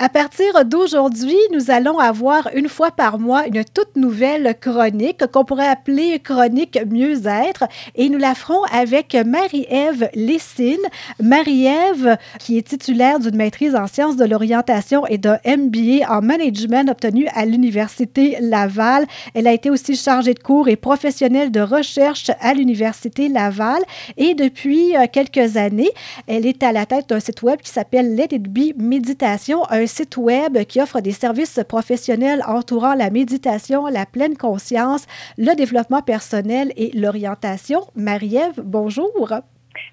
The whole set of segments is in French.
À partir d'aujourd'hui, nous allons avoir une fois par mois une toute nouvelle chronique qu'on pourrait appeler chronique mieux-être et nous la ferons avec Marie-Ève Lessine. Marie-Ève, qui est titulaire d'une maîtrise en sciences de l'orientation et d'un MBA en management obtenu à l'Université Laval. Elle a été aussi chargée de cours et professionnelle de recherche à l'Université Laval et depuis euh, quelques années, elle est à la tête d'un site web qui s'appelle Let It Be Méditation, site web qui offre des services professionnels entourant la méditation, la pleine conscience, le développement personnel et l'orientation. Marie-Ève, bonjour.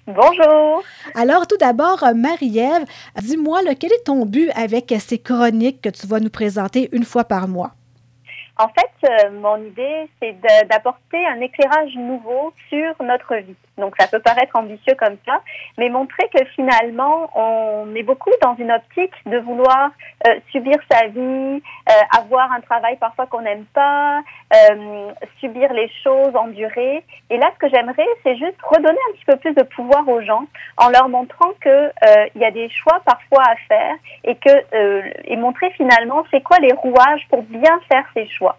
Bonjour. Alors, tout d'abord, Marie-Ève, dis-moi, quel est ton but avec ces chroniques que tu vas nous présenter une fois par mois? En fait, euh, mon idée, c'est d'apporter un éclairage nouveau sur notre vie. Donc, ça peut paraître ambitieux comme ça, mais montrer que finalement, on est beaucoup dans une optique de vouloir euh, subir sa vie, euh, avoir un travail parfois qu'on n'aime pas, subir les choses, endurer. Et là, ce que j'aimerais, c'est juste redonner un petit peu plus de pouvoir aux gens en leur montrant que il y a des choix parfois à faire et que et montrer finalement c'est quoi les rouages pour bien faire ces choix.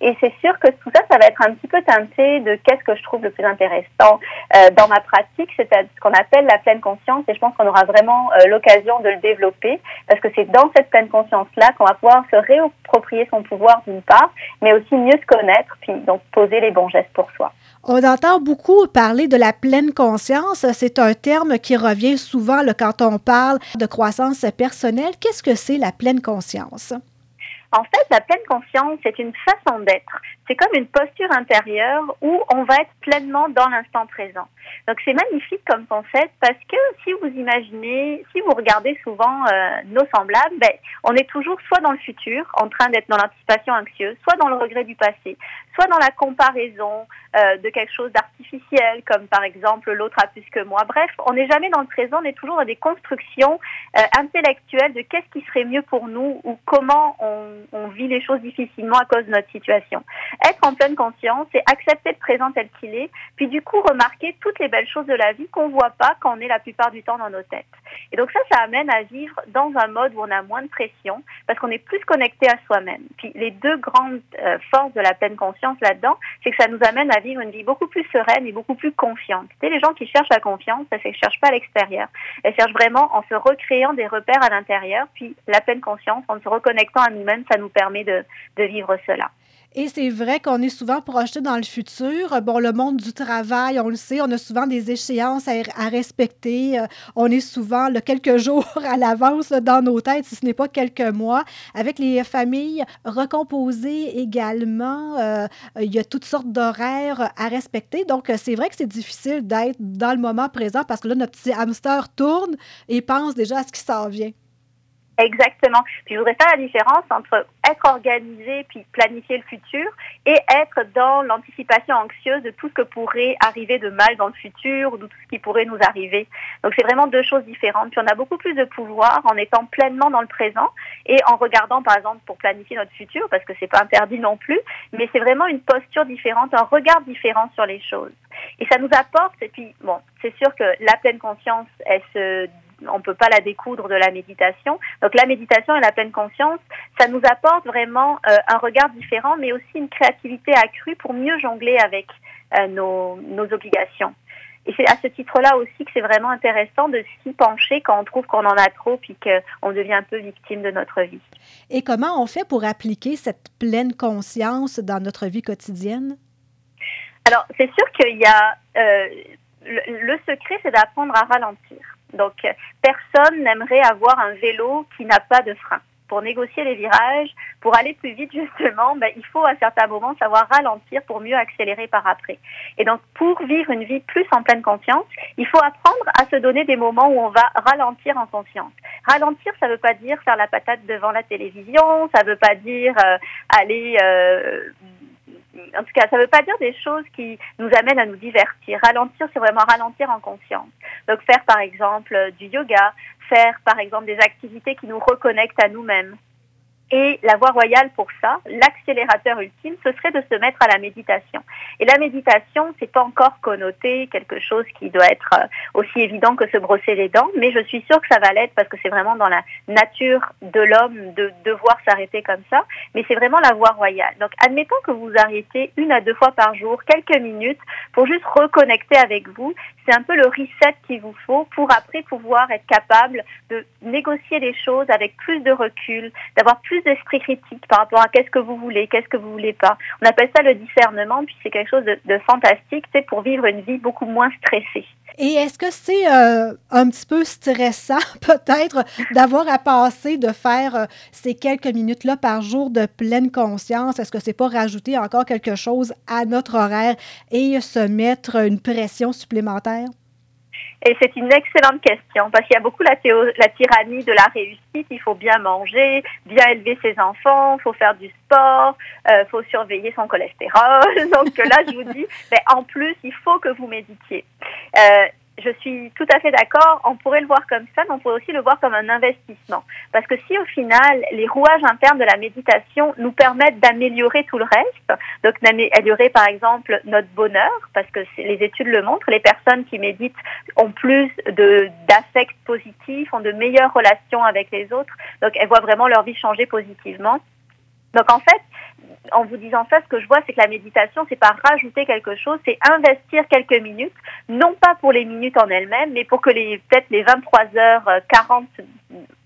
Et c'est sûr que tout ça, ça va être un petit peu teinté de qu'est-ce que je trouve le plus intéressant euh, dans ma pratique, c'est ce qu'on appelle la pleine conscience. Et je pense qu'on aura vraiment euh, l'occasion de le développer parce que c'est dans cette pleine conscience-là qu'on va pouvoir se réapproprier son pouvoir d'une part, mais aussi mieux se connaître, puis donc poser les bons gestes pour soi. On entend beaucoup parler de la pleine conscience. C'est un terme qui revient souvent quand on parle de croissance personnelle. Qu'est-ce que c'est la pleine conscience? En fait, la pleine conscience, c'est une façon d'être. C'est comme une posture intérieure où on va être pleinement dans l'instant présent. Donc c'est magnifique comme concept parce que si vous imaginez, si vous regardez souvent euh, nos semblables, ben, on est toujours soit dans le futur, en train d'être dans l'anticipation anxieuse, soit dans le regret du passé, soit dans la comparaison euh, de quelque chose d'artificiel, comme par exemple l'autre a plus que moi. Bref, on n'est jamais dans le présent, on est toujours dans des constructions euh, intellectuelles de qu'est-ce qui serait mieux pour nous ou comment on, on vit les choses difficilement à cause de notre situation. Être en pleine conscience, c'est accepter le présent tel qu'il est, puis du coup remarquer toutes les belles choses de la vie qu'on voit pas quand on est la plupart du temps dans nos têtes. Et donc ça, ça amène à vivre dans un mode où on a moins de pression parce qu'on est plus connecté à soi-même. Puis les deux grandes euh, forces de la pleine conscience là-dedans, c'est que ça nous amène à vivre une vie beaucoup plus sereine et beaucoup plus confiante. Tu sais, les gens qui cherchent la confiance, ça ne cherchent pas à l'extérieur. Elles cherchent vraiment en se recréant des repères à l'intérieur. Puis la pleine conscience, en se reconnectant à nous-mêmes, ça nous permet de, de vivre cela. Et c'est vrai qu'on est souvent projeté dans le futur. Bon, le monde du travail, on le sait, on a souvent des échéances à, respecter. Euh, on est souvent quelques jours à l'avance dans nos têtes, si ce n'est pas quelques mois. Avec les familles recomposées également, euh, il y a toutes sortes d'horaires à respecter. Donc, c'est vrai que c'est difficile d'être dans le moment présent parce que là, notre petit hamster tourne et pense déjà à ce qui s'en vient. Exactement. Puis je voudrais faire la différence entre être organisé puis planifier le futur et être dans l'anticipation anxieuse de tout ce que pourrait arriver de mal dans le futur ou de tout ce qui pourrait nous arriver. Donc c'est vraiment deux choses différentes. Puis on a beaucoup plus de pouvoir en étant pleinement dans le présent et en regardant par exemple pour planifier notre futur parce que c'est pas interdit non plus, mais c'est vraiment une posture différente, un regard différent sur les choses. Et ça nous apporte et puis bon, c'est sûr que la pleine conscience elle se on peut pas la découdre de la méditation. Donc la méditation et la pleine conscience, ça nous apporte vraiment euh, un regard différent, mais aussi une créativité accrue pour mieux jongler avec euh, nos, nos obligations. Et c'est à ce titre-là aussi que c'est vraiment intéressant de s'y pencher quand on trouve qu'on en a trop puis qu'on devient un peu victime de notre vie. Et comment on fait pour appliquer cette pleine conscience dans notre vie quotidienne? Alors, c'est sûr qu'il y a... Euh, le secret, c'est d'apprendre à ralentir. Donc, personne n'aimerait avoir un vélo qui n'a pas de frein. Pour négocier les virages, pour aller plus vite justement, ben, il faut à certains moments savoir ralentir pour mieux accélérer par après. Et donc, pour vivre une vie plus en pleine conscience, il faut apprendre à se donner des moments où on va ralentir en conscience. Ralentir, ça ne veut pas dire faire la patate devant la télévision, ça ne veut pas dire euh, aller euh, en tout cas, ça ne veut pas dire des choses qui nous amènent à nous divertir. Ralentir, c'est vraiment ralentir en conscience. Donc faire par exemple du yoga, faire par exemple des activités qui nous reconnectent à nous-mêmes. Et la voie royale pour ça, l'accélérateur ultime, ce serait de se mettre à la méditation. Et la méditation, c'est pas encore connoté quelque chose qui doit être euh, aussi évident que se brosser les dents, mais je suis sûre que ça va l'être parce que c'est vraiment dans la nature de l'homme de devoir s'arrêter comme ça. Mais c'est vraiment la voie royale. Donc, admettons que vous arrêtez une à deux fois par jour, quelques minutes, pour juste reconnecter avec vous. C'est un peu le reset qu'il vous faut pour après pouvoir être capable de négocier les choses avec plus de recul, d'avoir plus d'esprit critique par rapport à qu'est-ce que vous voulez, qu'est-ce que vous voulez pas. On appelle ça le discernement, puis c'est quelque chose de, de fantastique, c'est pour vivre une vie beaucoup moins stressée. Et est-ce que c'est euh, un petit peu stressant, peut-être, d'avoir à passer, de faire euh, ces quelques minutes-là par jour de pleine conscience? Est-ce que c'est pas rajouter encore quelque chose à notre horaire et se mettre une pression supplémentaire? Et c'est une excellente question parce qu'il y a beaucoup la, tyrannie de la réussite. Il faut bien manger, bien élever ses enfants, faut faire du sport, euh, faut surveiller son cholestérol. Donc là, je vous dis, mais en plus, il faut que vous méditiez. Euh, je suis tout à fait d'accord. On pourrait le voir comme ça, mais on pourrait aussi le voir comme un investissement. Parce que si au final, les rouages internes de la méditation nous permettent d'améliorer tout le reste, donc d'améliorer par exemple notre bonheur, parce que les études le montrent, les personnes qui méditent ont plus d'affects positifs, ont de meilleures relations avec les autres, donc elles voient vraiment leur vie changer positivement. Donc en fait, en vous disant ça, ce que je vois, c'est que la méditation, c'est pas rajouter quelque chose, c'est investir quelques minutes, non pas pour les minutes en elles-mêmes, mais pour que les peut-être les 23 heures 40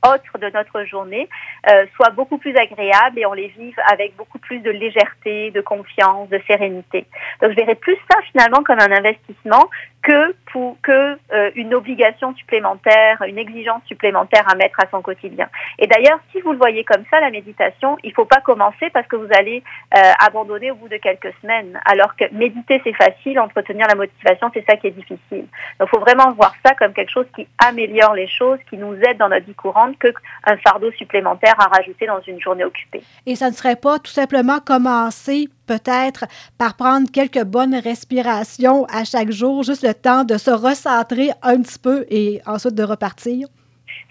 autres de notre journée euh, soient beaucoup plus agréables et on les vive avec beaucoup plus de légèreté, de confiance, de sérénité. Donc je verrais plus ça finalement comme un investissement que pour que euh, une obligation supplémentaire, une exigence supplémentaire à mettre à son quotidien. Et d'ailleurs, si vous le voyez comme ça, la méditation, il faut pas commencer parce que vous allez euh, abandonner au bout de quelques semaines. Alors que méditer c'est facile, entretenir la motivation c'est ça qui est difficile. Donc, faut vraiment voir ça comme quelque chose qui améliore les choses, qui nous aide dans notre vie courante, qu'un fardeau supplémentaire à rajouter dans une journée occupée. Et ça ne serait pas tout simplement commencer peut-être par prendre quelques bonnes respirations à chaque jour, juste le temps de se recentrer un petit peu et ensuite de repartir?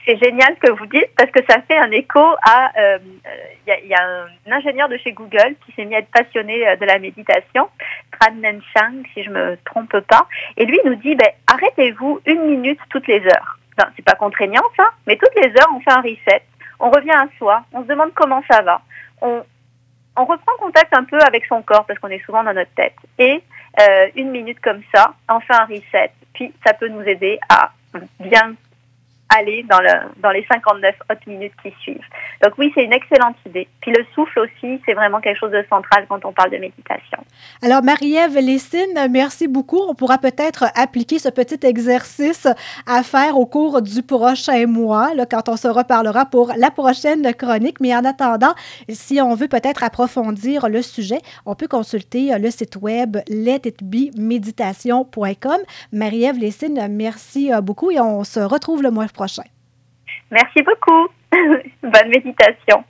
C'est génial ce que vous dites parce que ça fait un écho à. Il euh, y, y, a un ingénieur de chez Google qui s'est mis à être passionné euh, de la méditation, Tran Nen Chang, si je me trompe pas, et lui nous dit ben, arrêtez-vous une minute toutes les heures. Ben, c'est pas contraignant ça, mais toutes les heures on fait un reset, on revient à soi, on se demande comment ça va, on, on reprend contact un peu avec son corps parce qu'on est souvent dans notre tête. Et euh, une minute comme ça, on fait un reset. Puis ça peut nous aider à bien aller dans, le, dans les 59 autres minutes qui suivent. Donc oui, c'est une excellente idée. Puis le souffle aussi, c'est vraiment quelque chose de central quand on parle de méditation. Alors Marie-Ève Lessine, merci beaucoup. On pourra peut-être appliquer ce petit exercice à faire au cours du prochain mois, là, quand on se reparlera pour la prochaine chronique. Mais en attendant, si on veut peut-être approfondir le sujet, on peut consulter le site web letitbemeditation.com. Marie-Ève Lessine, merci beaucoup et on se retrouve le mois Merci beaucoup. Bonne méditation.